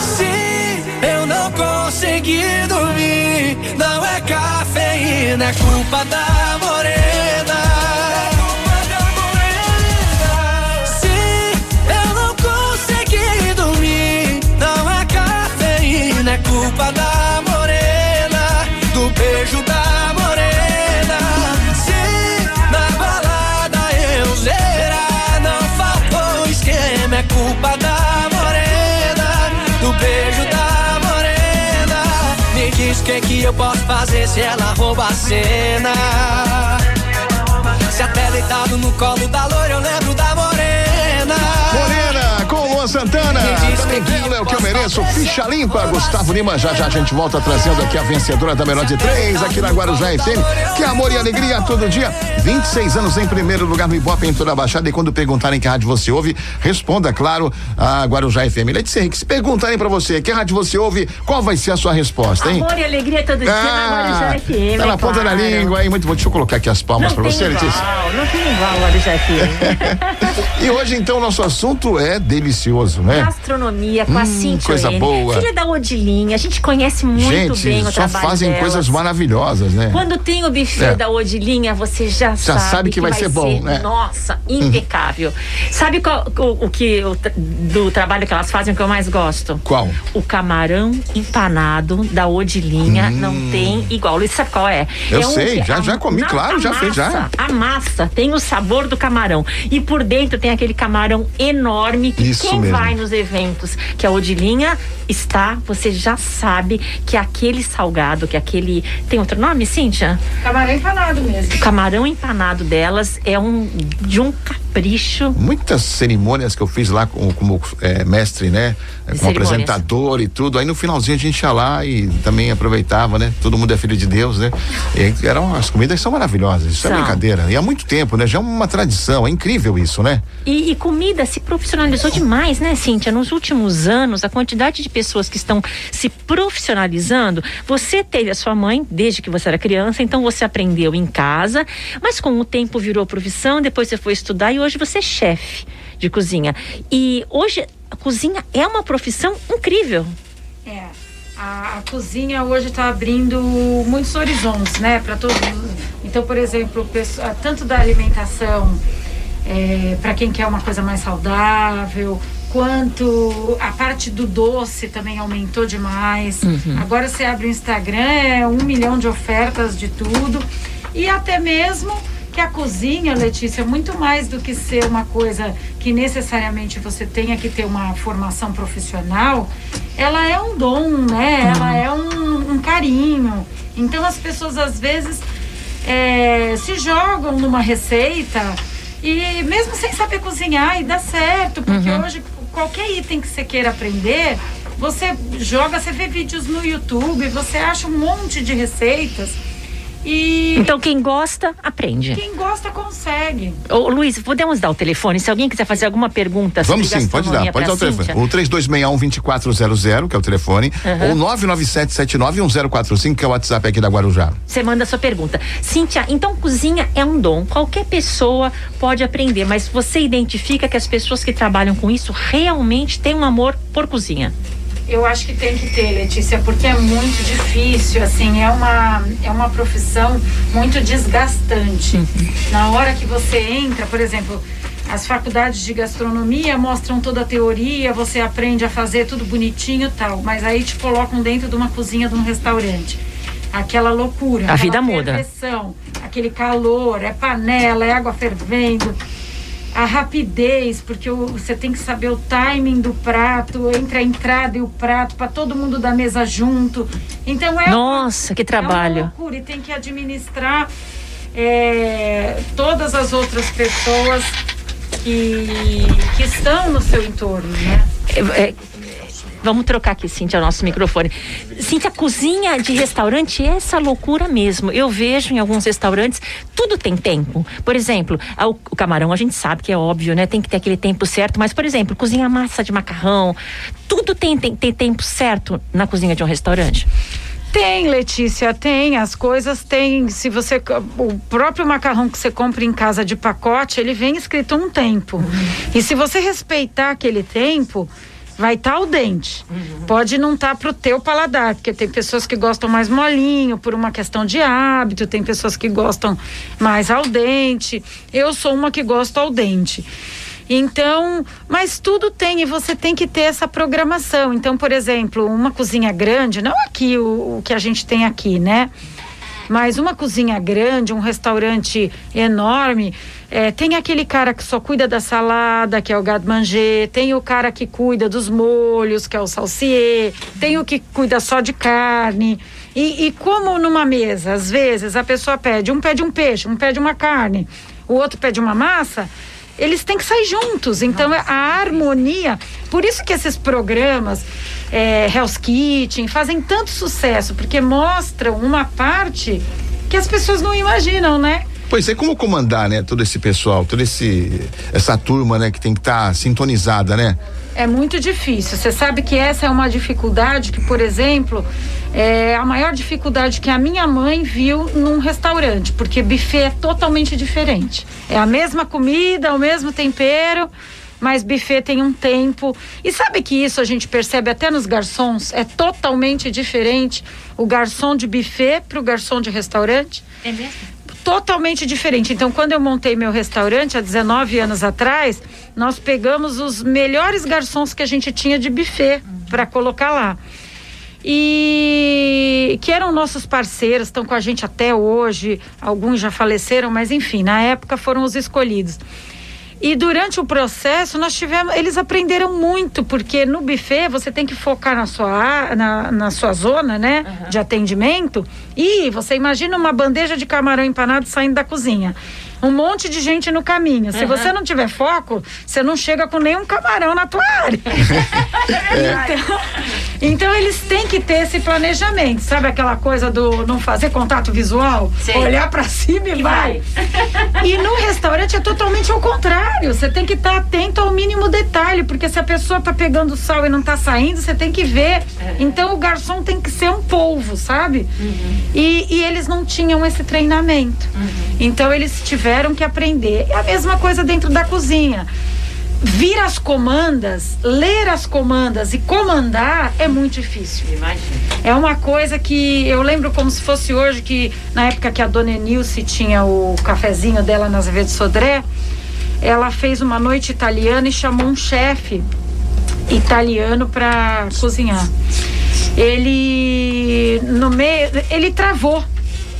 Se eu não conseguir dormir, não é cafeína, é culpa da morena. Beijo da morena. Me diz o que que eu posso fazer se ela rouba a cena. Se até deitado no colo da loira eu lembro da morena. Morena, Luan Santana. Também Belo é o que eu mereço. Ficha limpa, Gustavo Lima. Já já a gente volta trazendo aqui a vencedora da melhor de três aqui na Guarujá FM. Que é amor e alegria todo dia. 26 anos em primeiro lugar no Ibope em toda a Baixada. E quando perguntarem que rádio você ouve, responda, claro, a Guarujá FM. Letícia Henrique, se perguntarem pra você que rádio você ouve, qual vai ser a sua resposta, hein? Amor e alegria todo dia na Guarujá FM. tá na é ponta da língua aí. Muito bom. Deixa eu colocar aqui as palmas Não pra você, igual, Letícia. não tem igual Guarujá FM. E hoje, então, nosso assunto é delicioso, né? Gastronomia com a Hum, Cintia coisa N. boa. Filha da Odilinha, a gente conhece muito Gente, bem o só trabalho fazem delas. coisas maravilhosas, né? Quando tem o buffet É. da Odilinha, você já, Já sabe que vai ser bom, né? Nossa, impecável. Sabe qual, o, o que o do trabalho que elas fazem que eu mais gosto? Qual? O camarão empanado da Odilinha não tem igual. Luiz, sabe qual é? Hum. Eu é sei, que já- a- já comi, na- claro, a já fiz, já. A massa tem o sabor do camarão. E por dentro tem aquele camarão enorme que Isso quem mesmo. vai nos eventos que a Odilinha está, você já sabe que aquele salgado, que aquele. Tem outro nome, Cíntia? Camarão empanado mesmo. O camarão empanado delas é um de um capricho. Muitas cerimônias que eu fiz lá com- como é, mestre, né? É, De Como cerimônias. apresentador e tudo. Aí no finalzinho a gente ia lá e também aproveitava, né? Todo mundo é filho de Deus, né? E eram, as comidas são maravilhosas, isso é São. brincadeira. E há muito tempo, né? Já é uma tradição, é incrível isso, né? E, e comida se profissionalizou demais, né, Cíntia? Nos últimos anos, a quantidade de pessoas que estão se profissionalizando. Você teve a sua mãe desde que você era criança, então você aprendeu em casa, mas com o tempo virou profissão, depois você foi estudar e hoje você é chefe de cozinha. E hoje a cozinha é uma profissão incrível. É. A, a cozinha hoje está abrindo muitos horizontes, né, para todos. Então, por exemplo, tanto da alimentação para quem quer uma coisa mais saudável, quanto a parte do doce também aumentou demais. Agora você abre o Instagram, é um milhão de ofertas de tudo. E até mesmo que a cozinha, Letícia, é muito mais do que ser uma coisa que necessariamente você tenha que ter uma formação profissional, ela é um dom, né? Ela é um, um carinho. Então as pessoas às vezes é, se jogam numa receita e mesmo sem saber cozinhar e dá certo, porque hoje qualquer item que você queira aprender, você joga, você vê vídeos no YouTube, você acha um monte de receitas e Então quem gosta, aprende. quem gosta consegue. Ô, Luiz, podemos dar o telefone? Se alguém quiser fazer alguma pergunta Vamos sim, pode dar, pode dar o telefone. O 3261-2400, que é o telefone, ou 997791045, que é o WhatsApp aqui da Guarujá. Você manda a sua pergunta. Cíntia, então cozinha é um dom. Qualquer pessoa pode aprender, mas você identifica que as pessoas que trabalham com isso realmente têm um amor por cozinha. Eu acho que tem que ter, Letícia, porque é muito difícil, assim, é uma, é uma profissão muito desgastante. Na hora que você entra, por exemplo, as faculdades de gastronomia mostram toda a teoria, você aprende a fazer tudo bonitinho e tal, mas aí te colocam dentro de uma cozinha de um restaurante. Aquela loucura. A aquela vida muda. Aquele calor, é panela, é água fervendo a rapidez, porque o- você tem que saber o timing do prato, entre a entrada e o prato, para todo mundo da mesa junto. Então é Nossa, que é uma trabalho. loucura e tem que administrar é, todas as outras pessoas que, que estão no seu entorno, né? É, é, vamos trocar aqui, Cíntia, o nosso microfone. Cíntia, cozinha de restaurante é essa loucura mesmo. Eu vejo em alguns restaurantes, tudo tem tempo. Por exemplo, o, camarão a gente sabe que é óbvio, né? Tem que ter aquele tempo certo, mas, por exemplo, cozinha massa de macarrão, tudo tem, tem, tem tempo certo na cozinha de um restaurante. Tem, Letícia, tem. As coisas têm. Se você. O próprio macarrão que você compra em casa de pacote, ele vem escrito um tempo. E se você respeitar aquele tempo, vai estar tá ao dente. Uhum. Pode não estar tá pro teu paladar, porque tem pessoas que gostam mais molinho por uma questão de hábito, tem pessoas que gostam mais ao dente. Eu sou uma que gosto ao dente. Então, mas tudo tem e você tem que ter essa programação. Então, por exemplo, uma cozinha grande, não aqui o, o que a gente tem aqui, né? Mas uma cozinha grande, um restaurante enorme, é, tem aquele cara que só cuida da salada, que é o gado manger, tem o cara que cuida dos molhos, que é o salsier, tem o que cuida só de carne. E, e como numa mesa, às vezes a pessoa pede, um pede um peixe, um pede uma carne, o outro pede uma massa, eles têm que sair juntos. Então, Nossa. a harmonia. Por isso que esses programas, é, Hell's Kitchen, fazem tanto sucesso, porque mostram uma parte que as pessoas não imaginam, né? Pois é, como comandar, né, todo esse pessoal, toda esse essa turma, né, que tem que estar tá sintonizada, né? É muito difícil. Você sabe que essa é uma dificuldade que, por exemplo, é a maior dificuldade que a minha mãe viu num restaurante, porque buffet é totalmente diferente. É a mesma comida, o mesmo tempero, mas buffet tem um tempo. E sabe que isso a gente percebe até nos garçons? É totalmente diferente o garçom de buffet para o garçom de restaurante. É mesmo? Totalmente diferente. Então, quando eu montei meu restaurante há 19 anos atrás, nós pegamos os melhores garçons que a gente tinha de buffet para colocar lá. E que eram nossos parceiros, estão com a gente até hoje. Alguns já faleceram, mas enfim, na época foram os escolhidos. E durante o processo nós tivemos, eles aprenderam muito, porque no buffet você tem que focar na sua, na, na sua zona, né, uhum. de atendimento. E você imagina uma bandeja de camarão empanado saindo da cozinha um monte de gente no caminho. Se uhum. você não tiver foco, você não chega com nenhum camarão na tua área. é. então, então, eles têm que ter esse planejamento, sabe aquela coisa do não fazer contato visual, Sim. olhar para cima e, e vai. vai. e no restaurante é totalmente ao contrário. Você tem que estar tá atento ao mínimo detalhe, porque se a pessoa tá pegando sal e não tá saindo, você tem que ver. Uhum. Então o garçom tem que ser um polvo, sabe? Uhum. E, e, eles não tinham esse treinamento. Uhum. Então eles tiveram tiveram que aprender. É a mesma coisa dentro da cozinha. Vir as comandas, ler as comandas e comandar é muito difícil. Imagina. É uma coisa que eu lembro como se fosse hoje, que na época que a dona Enilce tinha o cafezinho dela nas Azevedo Sodré, ela fez uma noite italiana e chamou um chefe italiano para cozinhar. Ele no meio, ele travou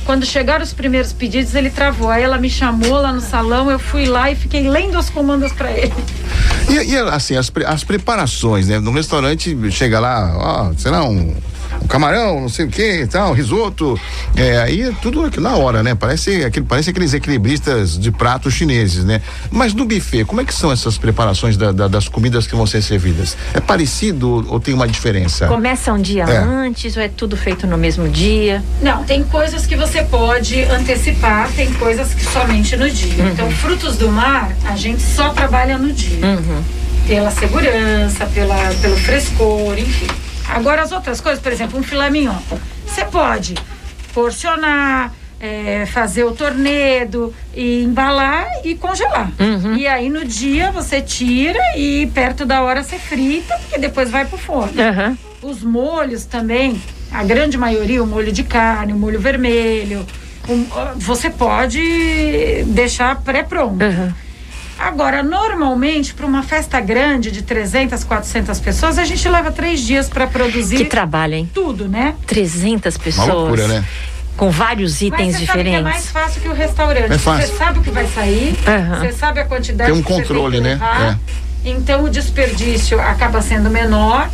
quando chegaram os primeiros pedidos, ele travou. Aí ela me chamou lá no salão, eu fui lá e fiquei lendo as comandas para ele. E, e, assim, as, as preparações, né? No restaurante, chega lá, ó, sei lá, um um camarão, não sei o que e tal, risoto. É, aí é tudo na hora, né? Parece, aquele, parece aqueles equilibristas de pratos chineses, né? Mas no buffet, como é que são essas preparações da, da, das comidas que vão ser servidas? É parecido ou tem uma diferença? Começa um dia é. antes ou é tudo feito no mesmo dia? Não, tem coisas que você pode antecipar, tem coisas que somente no dia. Uhum. Então, frutos do mar, a gente só trabalha no dia. Uhum. Pela segurança, pela, pelo frescor, enfim. Agora as outras coisas, por exemplo, um filé mignon. Você pode porcionar, é, fazer o tornedo e embalar e congelar. Uhum. E aí no dia você tira e perto da hora você frita, porque depois vai pro forno. Uhum. Os molhos também, a grande maioria, o molho de carne, o molho vermelho, um, você pode deixar pré-pronto. Uhum. Agora, normalmente, para uma festa grande de 300, 400 pessoas, a gente leva três dias para produzir. Que trabalho, hein? Tudo, né? 300 pessoas. Uma loucura, né? Com vários itens Mas diferentes. Sabe que é mais fácil que o restaurante. É fácil. Você sabe o que vai sair, uhum. você sabe a quantidade tem um controle, né? É. Então o desperdício acaba sendo menor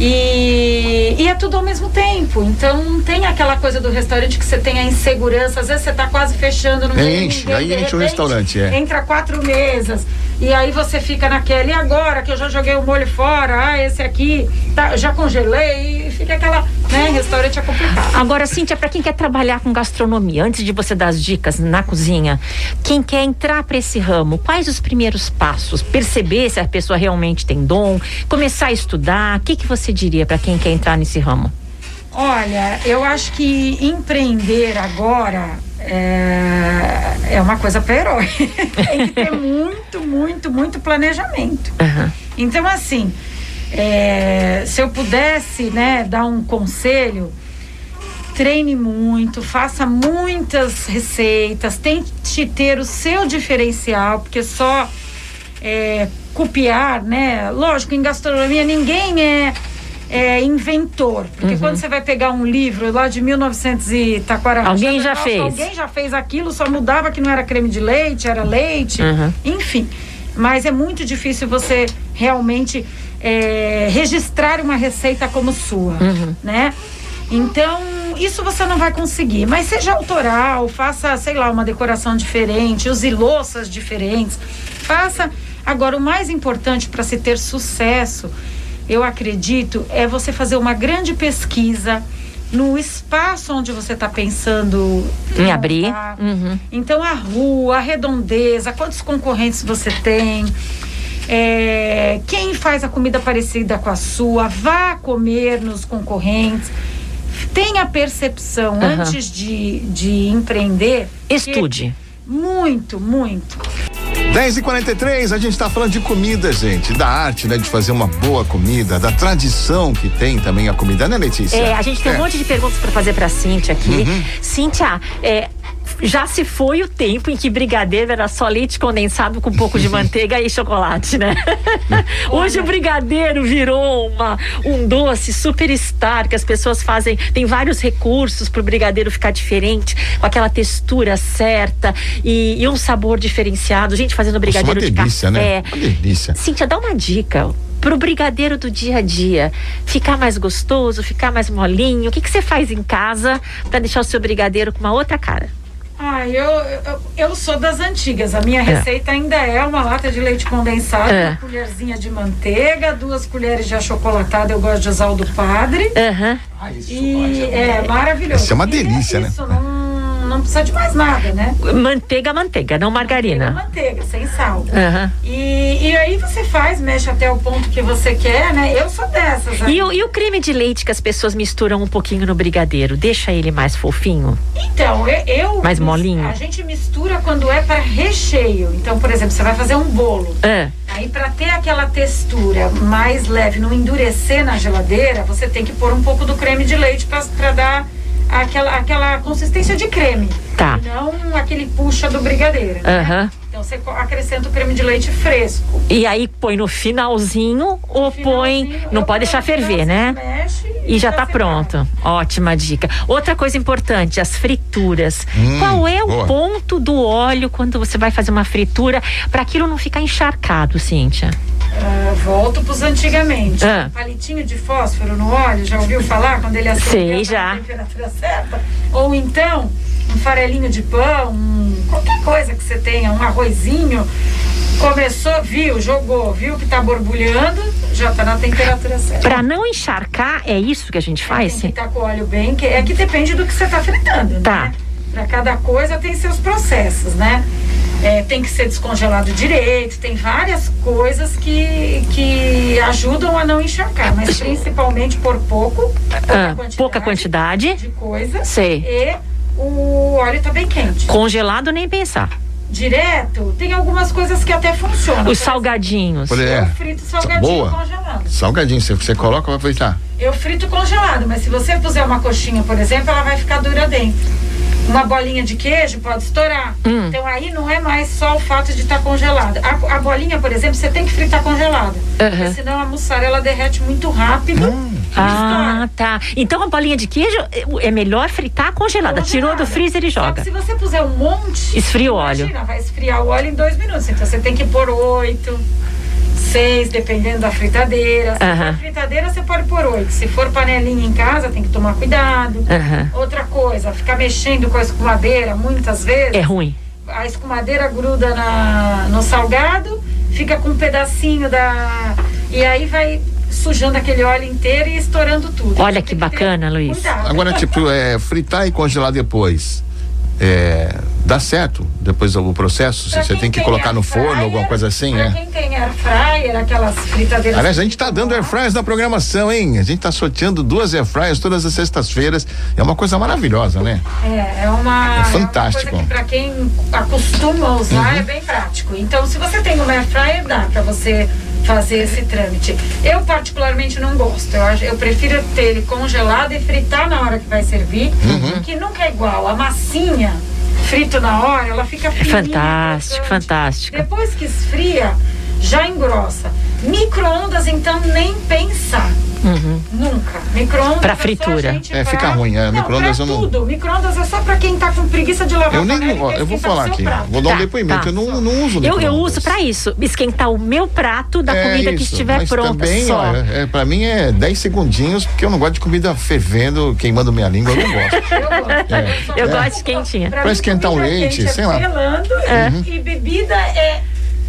e, e, é tudo ao mesmo tempo. Então não tem aquela coisa do restaurante que você tem a insegurança. Às vezes você está quase fechando no meio. Enche, aí enche o restaurante, é. Entra quatro mesas. E aí você fica naquela, e agora que eu já joguei o molho fora, ah, esse aqui, tá, já congelei, e fica aquela, né, restaurante é complicado. Agora, Cíntia, para quem quer trabalhar com gastronomia, antes de você dar as dicas na cozinha, quem quer entrar para esse ramo, quais os primeiros passos? Perceber se a pessoa realmente tem dom, começar a estudar, o que, que você diria para quem quer entrar nesse ramo? Olha, eu acho que empreender agora é, é uma coisa para herói. Tem que ter muito, muito, muito planejamento. Uhum. Então, assim, É, se eu pudesse, né, dar um conselho, treine muito, faça muitas receitas, tente ter o seu diferencial, porque só é, copiar, né? Lógico, em gastronomia ninguém é, é inventor, porque Uhum. quando você vai pegar um livro lá de 1900 e taquara Alguém já fez. Alguém já fez aquilo, só mudava que não era creme de leite, era leite, Uhum. enfim. Mas é muito difícil você realmente é, registrar uma receita como sua, Uhum. né? Então, isso você não vai conseguir. Mas seja autoral, faça, sei lá, uma decoração diferente, use louças diferentes. Faça. Agora, o mais importante para se ter sucesso, eu acredito, é você fazer uma grande pesquisa no espaço onde você está pensando Em abrir. Uhum. Então, a rua, a redondeza, quantos concorrentes você tem, é, quem faz a comida parecida com a sua, vá comer nos concorrentes. Tenha percepção Aham. antes de, de empreender. Estude. Muito, muito. 10 e 43 a gente está falando de comida, gente, da arte, né, de fazer uma boa comida, da tradição que tem também a comida, né, Letícia? É, a gente tem um É. monte de perguntas para fazer para Cíntia aqui. Uhum. Cíntia, é, já se foi o tempo em que brigadeiro era só leite condensado com um pouco de manteiga e chocolate, né? Hoje o brigadeiro virou uma, um doce superstar que as pessoas fazem. Tem vários recursos para o brigadeiro ficar diferente, com aquela textura certa e, e um sabor diferenciado. Gente fazendo Nossa, brigadeiro uma de delícia, café. né? Uma delícia. Cíntia, dá uma dica pro brigadeiro do dia a dia ficar mais gostoso, ficar mais molinho. O que, que você faz em casa para deixar o seu brigadeiro com uma outra cara? Ah, eu, eu, eu sou das antigas. A minha É. receita ainda é uma lata de leite condensado, É. uma colherzinha de manteiga, duas colheres de achocolatado. Eu gosto de usar o do padre. Aham. E é maravilhoso. Isso é uma E delícia, né? Isso, não, não precisa de mais nada, né? Manteiga, manteiga, não margarina. Manteiga, sem sal. Aham. E, e aí você faz, mexe até o ponto que você quer, né? Eu sou dessas. E o, e o creme de leite que as pessoas misturam um pouquinho no brigadeiro, deixa ele mais fofinho? Então, eu. eu Mais molinho? A gente mistura quando é para recheio. Então, por exemplo, você vai fazer um bolo. Ah, Aí, para ter aquela textura mais leve, não endurecer na geladeira, você tem que pôr um pouco do creme de leite para dar aquela, aquela consistência de creme. Tá. E não aquele puxa do brigadeiro. né? Aham. Então, você acrescenta o creme de leite fresco. E aí põe no finalzinho ou põe. Finalzinho, Não eu pode deixar ferver, né? Mexe E já tá pronto. Ótima dica. Outra coisa importante, as frituras. Hum, Qual é o boa. ponto do óleo quando você vai fazer uma fritura para aquilo não ficar encharcado, Cíntia? Ah, volto pros antigamente. Ah. Palitinho de fósforo no óleo, já ouviu falar quando ele tá já. na temperatura certa? Ou então, um farelinho de pão, um- qualquer coisa que você tenha, um arrozinho. Começou, viu, jogou, viu que tá borbulhando, já tá na temperatura certa. Para não encharcar, é isso que a gente faz? Tem que estar com o óleo bem, que é que depende do que você tá fritando, Tá. né? Para cada coisa tem seus processos, né? É, tem que ser descongelado direito, tem várias coisas que, que ajudam a não encharcar, mas principalmente por pouco, Ah, pouca quantidade. de coisa Sei. e o óleo tá bem quente. Congelado nem pensar. Direto, tem algumas coisas que até funcionam. Os salgadinhos. Por exemplo, É. Eu frito salgadinho Boa. congelado. Salgadinho, você, você coloca, vai fritar. Eu frito congelado, mas se você puser uma coxinha, por exemplo, ela vai ficar dura dentro. Uma bolinha de queijo pode estourar. Hum. Então aí não é mais só o fato de estar congelada. A, a bolinha, por exemplo, você tem que fritar congelada. Aham. Porque senão a mussarela derrete muito rápido. e Ah, tá. Então a bolinha de queijo é- é melhor fritar congelada. Tirou do Congelada. freezer e Só joga. que se você puser um monte. Esfria o óleo. Imagina, vai esfriar o óleo em dois minutos. Então você tem que pôr oito, seis, dependendo da fritadeira. Se for fritadeira, você pode pôr oito. Se for panelinha em casa, tem que tomar cuidado. Outra coisa, ficar mexendo com a escumadeira muitas vezes. É ruim. A escumadeira gruda na, no salgado, fica com um pedacinho da. E aí vai sujando aquele óleo inteiro e estourando tudo. Olha que ter bacana, Luiz. cuidado. Agora, tipo, é, fritar e congelar depois. É, dá certo depois do processo? Pra Você tem que tem colocar no air forno, fryer, alguma coisa assim, pra é? quem tem air fryer, aquelas fritadeiras. Aliás, a gente tá dando air fryers na programação, hein? A gente tá sorteando duas air fryers todas as sextas-feiras. É uma coisa maravilhosa, né? É, é uma. É fantástico. É uma coisa que pra quem acostuma usar é bem prático. Então, se você tem uma air fryer, dá pra você fazer esse trâmite. Eu particularmente não gosto. Eu, eu prefiro ter ele congelado e fritar na hora que vai servir, Uhum. que nunca é igual. A massinha frito na hora, ela fica fininha, fantástico, fantástico. Depois que esfria, já engrossa. Micro-ondas, então, nem pensar. Nunca. Micro-ondas Uhum. Pra é fritura. É, pra- fica ruim, é, Não, micro-ondas eu não- tudo. Micro-ondas é só pra quem tá com preguiça de lavar Eu a nem. panela eu vou falar aqui. prato. Vou dar um Tá, depoimento. tá. Eu não, não uso Eu, eu uso pra isso, esquentar o meu prato da É comida que isso, estiver mas pronta também, só. ó, é, pra mim é 10 segundinhos, porque eu não gosto de comida fervendo, queimando minha língua, eu não gosto. Eu gosto. Só Eu gosto de quentinha. Pra Pra esquentar o leite, é sei lá. Uhum. pelando, E bebida é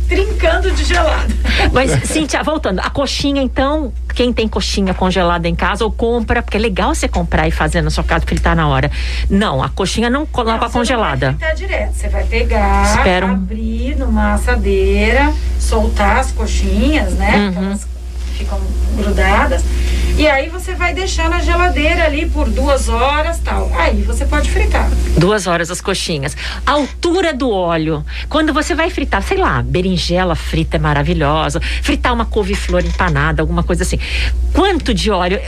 trincando de gelado. Mas, Cíntia, voltando, a coxinha, então, quem tem coxinha congelada em casa ou compra, porque é legal você comprar e fazer na sua casa, fritar na hora. Não, a coxinha não coloca Não, congelada. Não vai direto. Você vai pegar, Espera um- abrir numa assadeira, soltar as coxinhas, né? Uhum. Porque Elas ficam grudadas. E aí você vai deixar na geladeira ali por duas horas tal. Aí você pode fritar. Duas horas as coxinhas. A altura do óleo. Quando você vai fritar, sei lá, berinjela frita é maravilhosa. Fritar uma couve-flor empanada, alguma coisa assim. Quanto de óleo?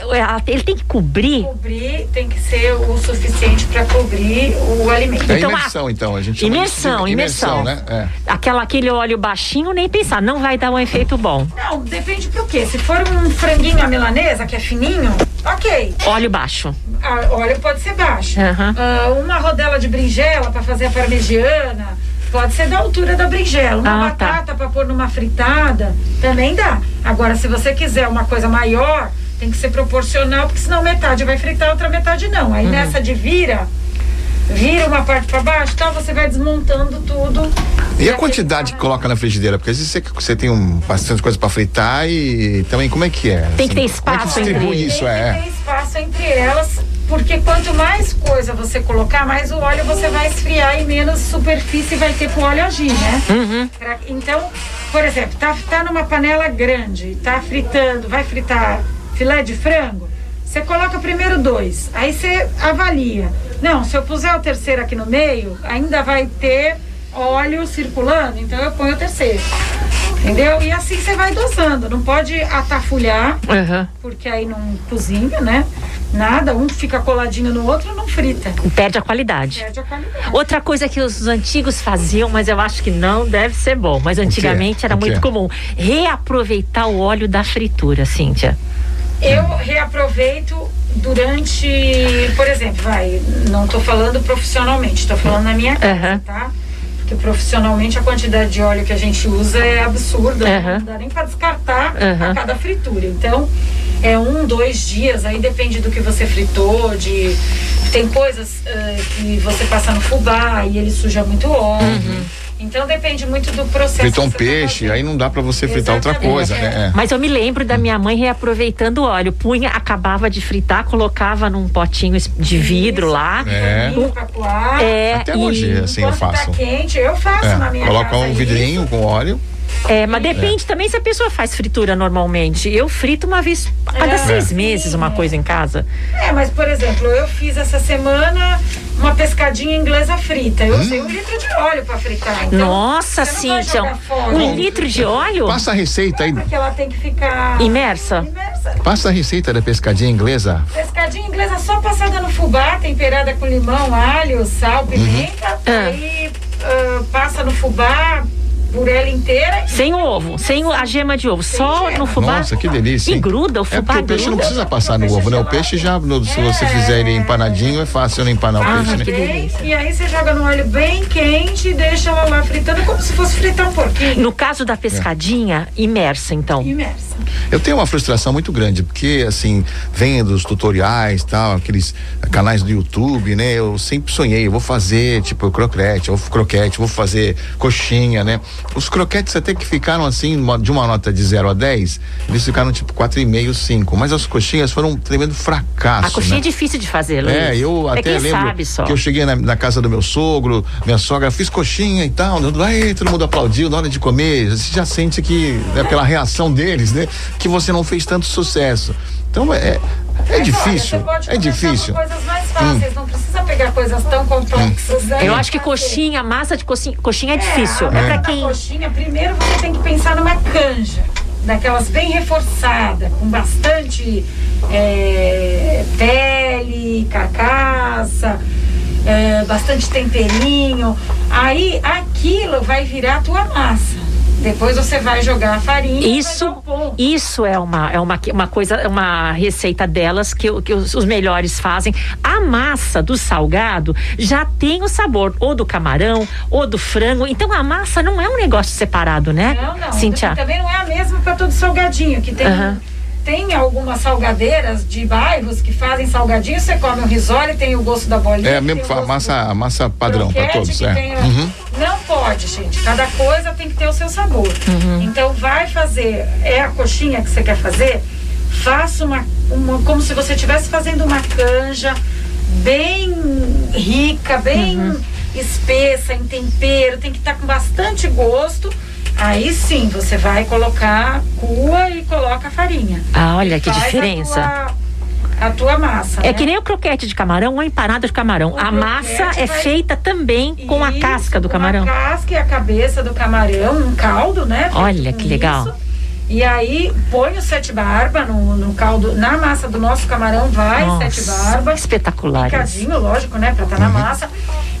Ele tem que cobrir. Cobrir tem que ser o suficiente para cobrir o alimento. É Então, imersão, então. A gente isso de Imersão, imersão. né? É. Aquela, aquele óleo baixinho, nem pensar, não vai dar um efeito bom. Não, depende pro quê? Se for um franguinho à milanesa, que é fininho, ok. Óleo baixo. A óleo pode ser baixo. Ah, uma rodela de berinjela para fazer a parmegiana, pode ser da altura da berinjela. Uma Ah, tá. batata para pôr numa fritada, também dá. Agora, se você quiser uma coisa maior, tem que ser proporcional, porque senão metade vai fritar, outra metade não. Uhum. Aí nessa de vira, vira uma parte para baixo, tal, você vai desmontando tudo. E a quantidade que coloca na frigideira? Porque às vezes você, você tem um, bastante coisa pra fritar e também como é que é? Tem que ter Como é espaço que entre- isso, Tem que é. ter espaço entre elas, porque quanto mais coisa você colocar, mais o óleo você vai esfriar e menos superfície vai ter pro óleo agir, né? Uhum. Pra- então, por exemplo, tá, tá numa panela grande, tá fritando, vai fritar filé de frango, você coloca primeiro dois, aí você avalia. Não, se eu puser o terceiro aqui no meio, ainda vai ter óleo circulando, então eu ponho o terceiro. Entendeu? E assim você vai dosando, não pode atafulhar Aham. porque aí não cozinha, né? Nada, um fica coladinho no outro, não frita. Perde a qualidade. Perde a qualidade. Outra coisa que os antigos faziam, mas eu acho que não deve ser bom. Mas antigamente era muito comum. Reaproveitar o óleo da fritura, Cíntia. Eu reaproveito durante, por exemplo, vai, não tô falando profissionalmente, tô falando na minha casa, Aham. tá? Porque profissionalmente a quantidade de óleo que a gente usa é absurda? Aham. não dá nem para descartar Aham. a cada fritura. Então, é um, dois dias, aí depende do que você fritou, de tem coisas eh, que você passa no fubá e ele suja muito óleo. Então depende muito do processo. Fritou um tá peixe, aí não dá pra você fritar outra Exatamente, coisa, é. né? É. Mas eu me lembro da minha mãe reaproveitando o óleo. Punha, acabava de fritar, colocava num potinho de vidro Isso, lá. É. coar. É, Até e- hoje, assim, eu Enquanto faço. Tá quente, eu faço na É. minha Coloca casa um vidrinho com óleo. É, mas depende também se a pessoa faz fritura normalmente. Eu frito uma vez a cada É. seis É. meses uma Sim, coisa em casa. É, mas por exemplo, eu fiz essa semana uma pescadinha inglesa frita. Eu usei um litro de óleo pra fritar. Então, Nossa, Cíntia, um litro de óleo Passa a receita aí. Porque ela tem que ficar imersa. imersa. Passa a receita da pescadinha inglesa. Pescadinha inglesa só passada no fubá, temperada com limão, alho, sal, pimenta. Ah. Aí ah, passa no fubá por ela inteira. e Sem o ovo, sem o- a gema de ovo, só gema. no fubá. Nossa, que delícia. E hein? gruda, o É fubá porque o peixe não gruda. precisa passar no ovo, né? O peixe já, no- se você É. fizer ele empanadinho, é fácil não empanar o Ah, peixe, né? delícia. E aí você joga no óleo bem quente e deixa ela lá fritando como se fosse fritar um porquinho. No caso da pescadinha, imersa, então. Imersa. Eu tenho uma frustração muito grande, porque assim, vem dos tutoriais tal, aqueles canais do YouTube, né? Eu sempre sonhei, eu vou fazer tipo croquete, ou croquete, vou fazer coxinha, né? Os croquetes até que ficaram assim, de uma nota de 0 a 10, eles ficaram tipo 4,5, 5. Mas as coxinhas foram um tremendo fracasso. A coxinha né? é difícil de fazer, Luiz. É, eu é até lembro que eu cheguei na, na casa do meu sogro, minha sogra, fiz coxinha e tal, né? aí todo mundo aplaudiu na hora de comer, você já sente que, né, pela reação deles, né, que você não fez tanto sucesso. Então é, é Mas, difícil, olha, você pode é começar difícil. Coisas mais fáceis, não precisa pegar coisas tão complexas. né? Eu acho que coxinha, massa de coxinha, coxinha é difícil. a É, pra quem. coxinha, primeiro você tem que pensar numa canja. daquelas bem reforçada, com bastante é, pele, carcaça, é, bastante temperinho. Aí aquilo vai virar a tua massa. Depois você vai jogar a farinha. Isso, isso é uma, é uma, uma coisa, uma receita delas que, que os, os melhores fazem. A massa do salgado já tem o sabor ou do camarão ou do frango. Então a massa não é um negócio separado, né? Não, não. Cíntia. Também não é a mesma para todo salgadinho, que tem. Aham. Tem algumas salgadeiras de bairros que fazem salgadinho, você come um risole, tem o gosto da bolinha. É mesmo o gosto massa, do massa padrão para todos. que É. o- Uhum. Não pode, gente. Cada coisa tem que ter o seu sabor. Uhum. Então vai fazer, é a coxinha que você quer fazer, faça uma, uma como se você estivesse fazendo uma canja bem rica, bem Uhum. espessa em tempero, tem que estar com bastante gosto. Aí sim, você vai colocar cua e coloca a farinha. Ah, olha que diferença. A tua, massa. É né? que nem o croquete de camarão ou a empanada de camarão. O a massa é vai- feita também com a Isso, casca do camarão. A casca e a cabeça do camarão, um caldo, né? Olha que legal. isso. E aí põe o sete barba no, no caldo, na massa do nosso camarão vai sete barba. espetaculares. Picadinho, lógico, né? Pra estar Uhum. na massa.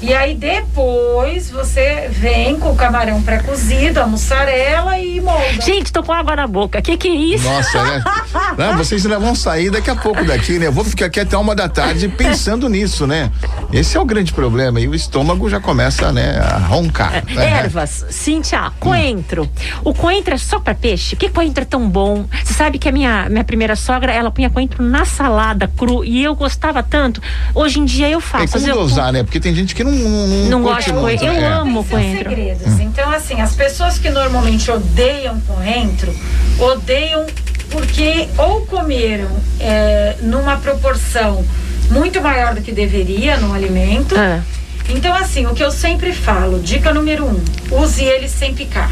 E aí depois você vem com o camarão pré-cozido, a mussarela e molda. Gente, tô com água na boca. Que que é isso? Nossa, né? Não, vocês ainda vão sair daqui a pouco daqui, né? Eu vou ficar aqui até uma da tarde pensando nisso, né? Esse é o grande problema. E o estômago já começa, né, a roncar. né? Ervas, Cíntia, coentro. O coentro é só pra peixe? Que coentro é tão bom? Você sabe que a minha, minha primeira sogra, ela punha coentro na salada cru e eu gostava tanto. Hoje em dia eu É faço. como eu, dosar, né? Porque tem gente que não não, Não gosta de muito, coentro. Eu né? amo. Coentro. segredos. Então, assim, as pessoas que normalmente odeiam coentro, odeiam porque ou comeram é, numa proporção muito maior do que deveria no alimento. Ah, Então, assim, o que eu sempre falo, dica número um, use ele sem picar.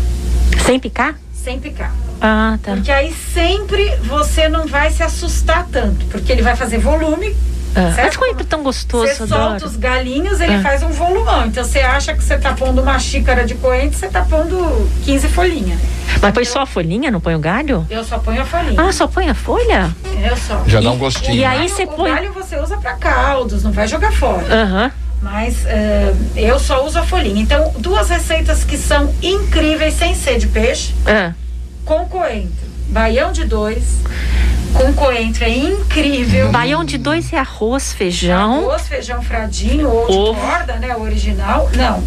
sem picar? Sem picar. Ah, tá. Porque aí sempre você não vai se assustar tanto, porque ele vai fazer volume. Ah, mas certo? coentro tão gostoso, Você solta adoro. os galinhos, ele Ah. faz um volumão. Então você acha que você tá pondo uma xícara de coentro, você tá pondo 15 folhinhas. Mas põe só a folhinha, não põe o galho? Eu só ponho a folhinha. Ah, só põe a folha? Eu só. Já dá um E- gostinho. e aí O você galho- põe- O galho você usa pra caldos, não vai jogar fora. Aham. Mas eh, eu só uso a folhinha. Então, duas receitas que são incríveis sem ser de peixe, Ah. com coentro. Baião de dois, com coentro é incrível. Baião de dois é arroz, feijão. Arroz, feijão fradinho ou de Ovo. corda, né? O original. Não.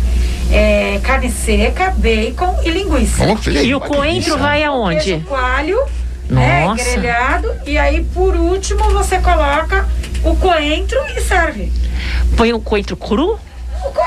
É carne seca, bacon e linguiça. E o coentro vai Queijo aonde? coalho, né? Nossa. Grelhado. E aí, por último, você coloca o coentro e serve. Põe o coentro cru?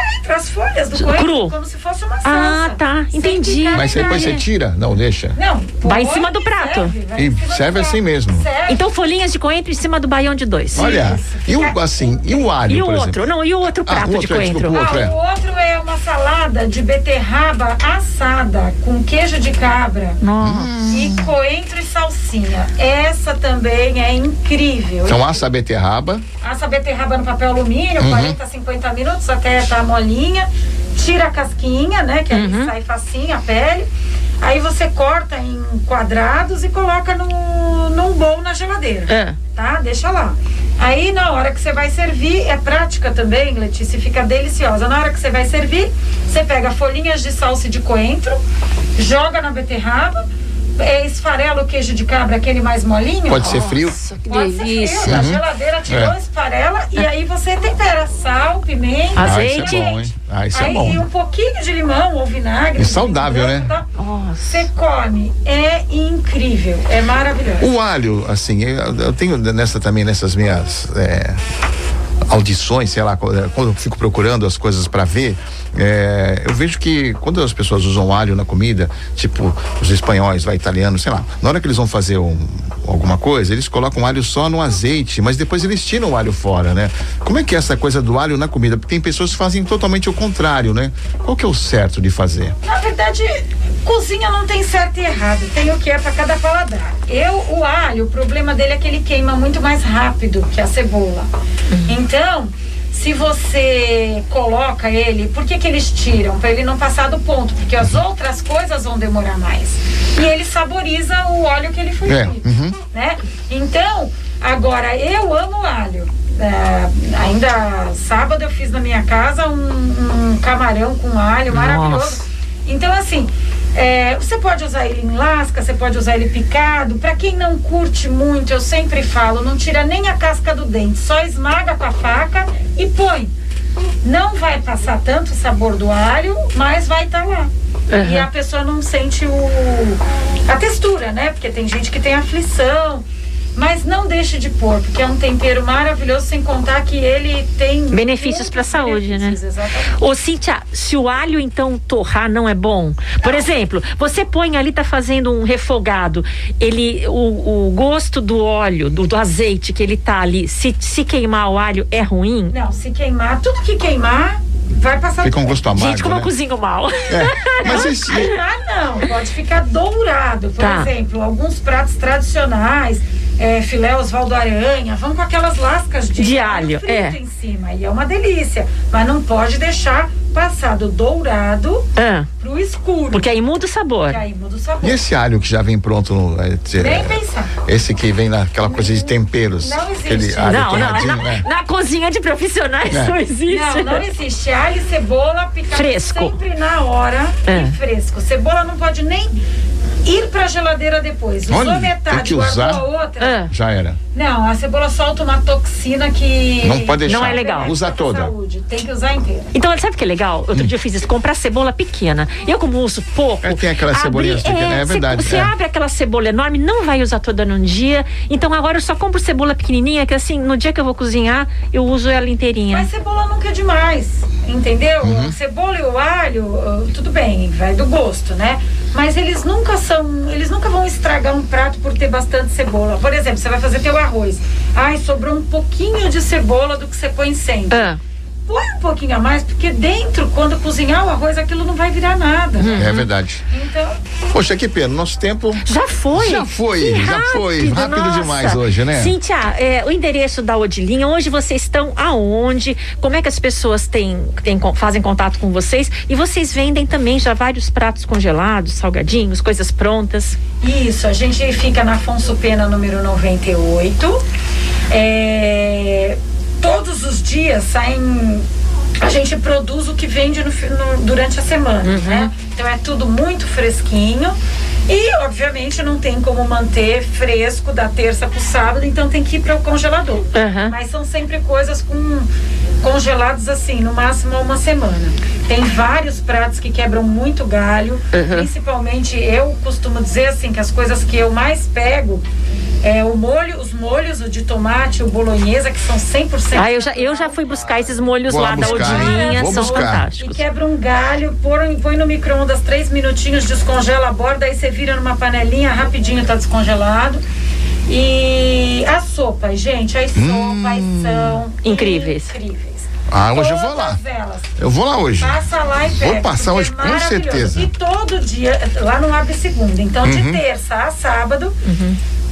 O coentro, as folhas do coentro, Cru. como se fosse uma salsa. Ah, tá. Entendi. Mas depois você tira? Não, deixa. Não, Vai em cima do prato. serve, E serve prato. assim mesmo. Serve. Então, folhinhas de coentro em cima do baião de dois. Olha, Isso. e o assim, e o alho, E o por outro? exemplo? Não, e o outro Ah, prato o de outro, é, coentro? desculpa, o outro. Ah, é. o outro é uma salada de beterraba assada com queijo de cabra Nossa. e coentro e salsinha. Essa também é incrível. Então assa a beterraba, Assa a beterraba no papel alumínio, Uhum. 40, 50 minutos até estar molinha. Tira a casquinha, né? Que aí sai facinho a pele. Aí você corta em quadrados e coloca no, num bowl na geladeira Ah, tá? Deixa lá. Aí na hora que você vai servir, é prática também, Letícia, fica deliciosa. Na hora que você vai servir, você pega folhinhas de salsa e de coentro, joga na beterraba, é, esfarela o queijo de cabra, aquele mais molinho. pode ser frio. Nossa, que Pode ser frio, delícia. da geladeira tirou, É. esfarela e aí você tempera sal, pimenta, Azeite. Ah, isso é bom, hein? Ah, isso é aí bom. um pouquinho de limão ou vinagre. E saudável, branco, né? tá? Você come, é incrível, é maravilhoso. O alho, assim, eu, eu tenho nessa também, nessas minhas é, audições, sei lá, quando eu fico procurando as coisas para ver, é, eu vejo que quando as pessoas usam alho na comida, tipo os espanhóis, vai italianos, sei lá, na hora que eles vão fazer um, alguma coisa, eles colocam alho só no azeite, mas depois eles tiram o alho fora, né? Como é que é essa coisa do alho na comida? Porque tem pessoas que fazem totalmente o contrário, né? Qual que é o certo de fazer? Na verdade, cozinha não tem certo e errado, tem o que é para cada paladar. Eu, o alho, o problema dele é que ele queima muito mais rápido que a cebola. Então, se se você coloca ele, por que, que eles tiram? Para ele não passar do ponto, porque as outras coisas vão demorar mais. E ele saboriza o óleo que ele foi É, frito, uhum. né? Então, agora eu amo alho. É, ainda sábado eu fiz na minha casa um, um camarão com alho maravilhoso. Então, assim, é, você pode usar ele em lasca, você pode usar ele picado. Para quem não curte muito, eu sempre falo, não tira nem a casca do dente, só esmaga com a faca e põe. Não vai passar tanto o sabor do alho, mas vai estar lá. Uhum. E a pessoa não sente o a textura, né? Porque tem gente que tem aflição. Mas não deixe de pôr, porque é um tempero maravilhoso, sem contar que ele tem Benefícios pra muitos saúde, né? benefícios, Exatamente. Ô, Cíntia, se o alho então torrar não é bom? Por exemplo, você põe ali, tá fazendo um refogado, ele, o, o gosto do óleo, do, do azeite que ele tá ali, se, se queimar o alho é ruim? Não, se queimar, tudo que queimar vai passar Fica um gosto amargo, Gente, como né? eu cozinho mal. É, mas esse, Ah, não, pode ficar dourado. Por Tá. exemplo, alguns pratos tradicionais, é, filé Osvaldo Aranha, vão com aquelas lascas de, De alho, frito é. em cima. E é uma delícia. Mas não pode deixar passar do dourado Ah, pro escuro. porque aí muda o sabor. que aí muda o sabor. e esse alho que já vem pronto no. é, é, Nem pensar. Esse que vem naquela coisa de temperos. Não existe. Não, não, na, né? na cozinha de profissionais É. não existe. Não, não existe. Alho e cebola picado Fresco. sempre na hora É. e fresco. Cebola não pode nem ir pra geladeira depois. Usou Olha, metade, tem que guardou usar. a outra. Ah, Já era. Não, a cebola solta uma toxina que. Não pode deixar. Não é legal. Usa toda. Saúde. Tem que usar inteira. Então, sabe o que é legal? Outro dia eu fiz isso, comprar cebola pequena. Eu, como uso pouco. É, tem aquelas cebolinhas pequenas, é cê- verdade, Você é. abre aquela cebola enorme, não vai usar toda num dia. Então agora eu só compro cebola pequenininha, que assim, no dia que eu vou cozinhar, eu uso ela inteirinha. Mas cebola nunca é demais, entendeu? Uhum. A cebola e o alho, ah, tudo bem, vai do gosto, né? Mas eles nunca são, eles nunca vão estragar um prato por ter bastante cebola. Por exemplo, você vai fazer teu arroz. Ai, sobrou um pouquinho de cebola do que você põe sempre. Ah, Põe um pouquinho a mais, porque dentro, quando cozinhar o arroz, aquilo não vai virar nada. Uhum. É verdade. Então, Poxa, que pena. Nosso tempo. já foi? Já foi, Que já foi. Rápido nossa. demais hoje, né? Cíntia, é, o endereço da Odilinha, hoje vocês estão aonde? Como é que as pessoas têm, têm, fazem contato com vocês? E vocês vendem também já vários pratos congelados, salgadinhos, coisas prontas. Isso, a gente fica na Afonso Pena número 98. É, todos os dias saem. A gente produz o que vende no no- durante a semana, né? Então é tudo muito fresquinho. E, obviamente, não tem como manter fresco da terça pro sábado, então tem que ir para o congelador. Aham. Mas são sempre coisas com congelados assim, no máximo uma semana. Tem vários pratos que quebram muito galho. Principalmente eu costumo dizer assim que as coisas que eu mais pego é o molho, os molhos, o de tomate, o bolonhesa, que são 100% Ah, eu já, eu já fui buscar esses molhos Vou lá lá da buscar, Odilinha, vou são buscar. e fantásticos. quebra um galho, põe, põe no micro-ondas três minutinhos, descongela a borda, aí você vira numa panelinha, rapidinho tá descongelado. E as sopas, gente, as sopas são Incríveis. incríveis. Ah, hoje eu vou lá. Todas elas. Eu vou lá hoje. Passa lá e Vou pega. passar porque hoje, é com maravilhoso. certeza. E todo dia, lá não abre segunda. Então, Uhum. de terça a sábado,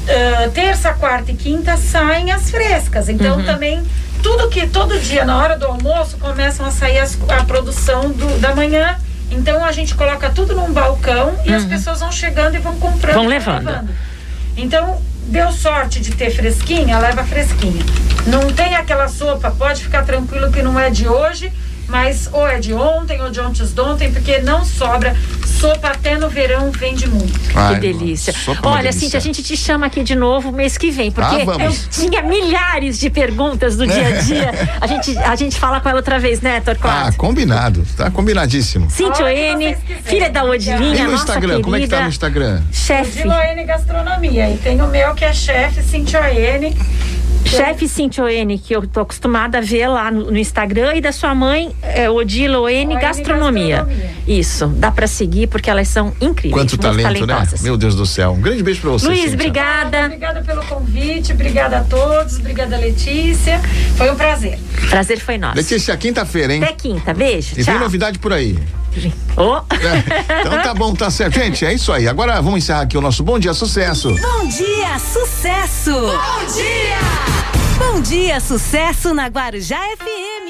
ah, terça, quarta e quinta saem as frescas. Então, Uhum. também, tudo que todo dia, na hora do almoço, começam a sair as- a produção do- da manhã. Então, a gente coloca tudo num balcão e as pessoas vão chegando e vão comprando. Vão e levando. Então, deu sorte de ter fresquinha, leva fresquinha. Não tem aquela sopa, pode ficar tranquilo que não é de hoje, mas ou é de ontem ou de antes de ontem, porque não sobra. Sopa até no verão vende muito. Ai, que delícia. é Olha, delícia. Cíntia, a gente te chama aqui de novo mês que vem, porque Ah, eu tinha milhares de perguntas do dia a dia. A gente, a gente fala com ela outra vez, né, Ah, Torquato? combinado. Tá combinadíssimo. Vocês quiserem. filha da E Odilinha, no nossa Instagram? querida, Como é que tá no Instagram? chefe, De Loene Gastronomia. E tem o meu que é chefe, Cintia Oene. Chefe Cíntia Oene, que eu tô acostumada a ver lá no, no Instagram, e da sua mãe, é, Odila Oene Gastronomia. Gastronomia. Isso, dá pra seguir, porque elas são incríveis. Quanto muito talento, né? Meu Deus do céu. Um grande beijo pra você. Luiz, Cíntia. obrigada. Obrigada pelo convite, obrigada a todos, obrigada Letícia. Foi um prazer. Prazer foi nosso. Letícia, quinta-feira, hein? Até quinta, beijo. E tchau. vem novidade por aí. Ô. É. Então tá bom, tá certo. Gente, é isso aí. Agora vamos encerrar aqui o nosso Bom Dia Sucesso. Bom dia, sucesso! Bom dia! Bom dia, sucesso na Guarujá FM.